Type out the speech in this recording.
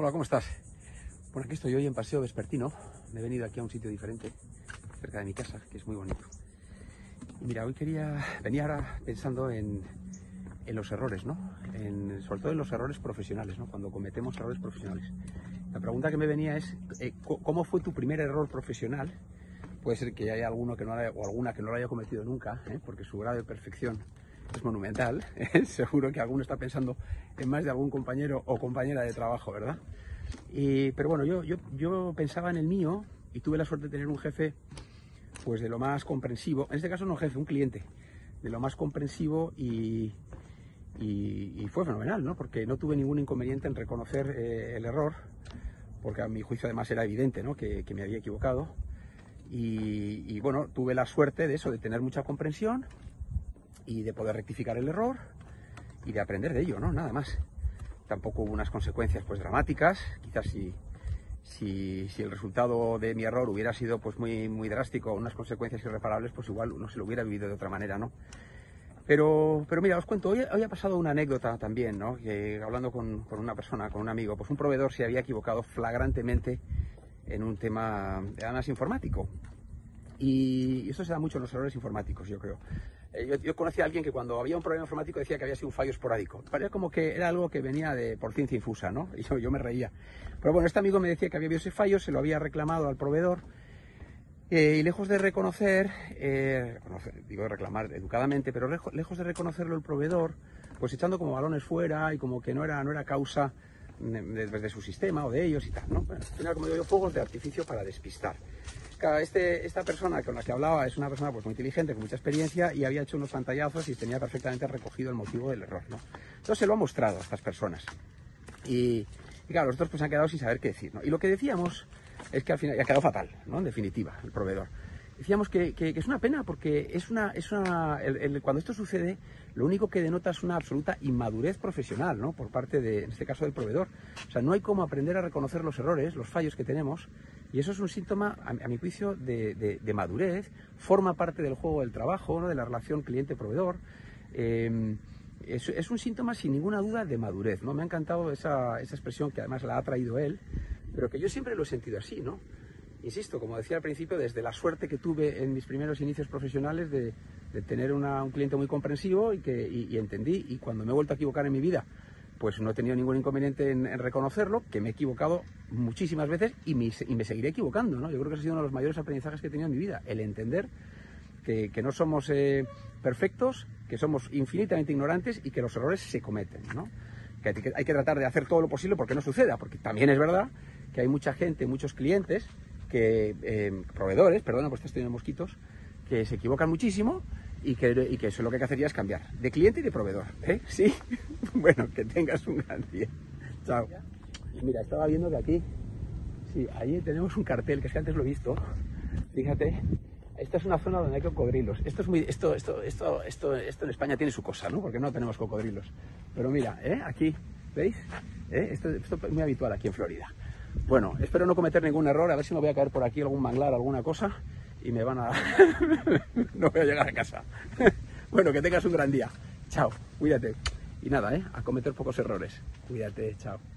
Hola, ¿cómo estás? Bueno, aquí estoy hoy en Paseo Vespertino. Me he venido aquí a un sitio diferente, cerca de mi casa, que es muy bonito. Y mira, hoy quería, venía ahora pensando en, en los errores, ¿no? En, sobre todo en los errores profesionales, ¿no? Cuando cometemos errores profesionales. La pregunta que me venía es, eh, ¿cómo fue tu primer error profesional? Puede ser que haya alguno que no haya, o alguna que no lo haya cometido nunca, ¿eh? porque su grado de perfección es monumental. ¿eh? Seguro que alguno está pensando en más de algún compañero o compañera de trabajo, ¿verdad? Y, pero bueno, yo, yo, yo pensaba en el mío y tuve la suerte de tener un jefe pues de lo más comprensivo, en este caso no jefe, un cliente, de lo más comprensivo y, y, fue fenomenal, ¿no? Porque no tuve ningún inconveniente en reconocer eh, el error, porque a mi juicio además era evidente, ¿no? Que, me había equivocado. Y, bueno, tuve la suerte de eso, de tener mucha comprensión y de poder rectificar el error y de aprender de ello, ¿no? Nada más. Tampoco hubo unas consecuencias pues dramáticas, quizás si, si, el resultado de mi error hubiera sido pues muy, muy drástico, unas consecuencias irreparables, pues igual uno se lo hubiera vivido de otra manera, ¿no? Pero, pero mira, os cuento, hoy, hoy ha pasado una anécdota también, ¿no? Hablando con, con, una persona, con un amigo, pues un proveedor se había equivocado flagrantemente en un tema, además informático. Y eso se da mucho en los errores informáticos, yo creo. Eh, yo, yo, conocí a alguien que cuando había un problema informático decía que había sido un fallo esporádico. Parecía como que era algo que venía de por ciencia infusa, ¿no? Y yo, me reía. Pero bueno, este amigo me decía que había habido ese fallo, se lo había reclamado al proveedor. Eh, y lejos de reconocer, eh, digo reclamar educadamente, pero lejos, de reconocerlo el proveedor, pues echando como balones fuera y como que no era, no era causa de, de, su sistema o de ellos y tal, ¿no? Bueno, era como digo yo, fuegos de artificio para despistar. Este, esta persona con la que hablaba es una persona pues, muy inteligente, con mucha experiencia y había hecho unos pantallazos y tenía perfectamente recogido el motivo del error. ¿no? Entonces se lo ha mostrado a estas personas. Y, claro, los dos pues han quedado sin saber qué decir. ¿no? Y lo que decíamos es que al final, ha quedado fatal, ¿no? en definitiva, el proveedor. Decíamos que, es una pena porque es una, es una cuando esto sucede, lo único que denota es una absoluta inmadurez profesional, ¿no? Por parte de, en este caso, del proveedor. O sea, no hay cómo aprender a reconocer los errores, los fallos que tenemos, y eso es un síntoma, a, mi juicio, de, madurez, forma parte del juego del trabajo, ¿no? de la relación cliente-proveedor. Eh, es, un síntoma, sin ninguna duda, de madurez. ¿no? Me ha encantado esa, esa expresión que además la ha traído él, pero que yo siempre lo he sentido así, ¿no? Insisto, como decía al principio, desde la suerte que tuve en mis primeros inicios profesionales de, tener un cliente muy comprensivo y que y entendí, y cuando me he vuelto a equivocar en mi vida, pues no he tenido ningún inconveniente en, reconocerlo, que me he equivocado muchísimas veces y me, seguiré equivocando, ¿no? Yo creo que ese ha sido uno de los mayores aprendizajes que he tenido en mi vida, el entender que, no somos eh, perfectos, que somos infinitamente ignorantes y que los errores se cometen, ¿no? Que hay, que tratar de hacer todo lo posible porque no suceda, porque también es verdad que hay mucha gente, muchos clientes, que eh, proveedores, perdona, pues estoy en mosquitos, que se equivocan muchísimo y que, y que eso lo que hay que es cambiar de cliente y de proveedor. ¿eh? Sí, bueno, que tengas un gran día. Chao. Mira, estaba viendo que aquí, sí, ahí tenemos un cartel que es que antes lo he visto. Fíjate, esta es una zona donde hay cocodrilos. Esto es muy, esto, esto, esto, esto, esto en España tiene su cosa, ¿no? Porque no tenemos cocodrilos. Pero mira, ¿eh? aquí, ¿veis? ¿Eh? Esto, esto es muy habitual aquí en Florida. Bueno, espero no cometer ningún error, a ver si me voy a caer por aquí algún manglar, alguna cosa, y me van a... no voy a llegar a casa. bueno, que tengas un gran día. Chao, cuídate. Y nada, ¿eh? A cometer pocos errores. Cuídate, chao.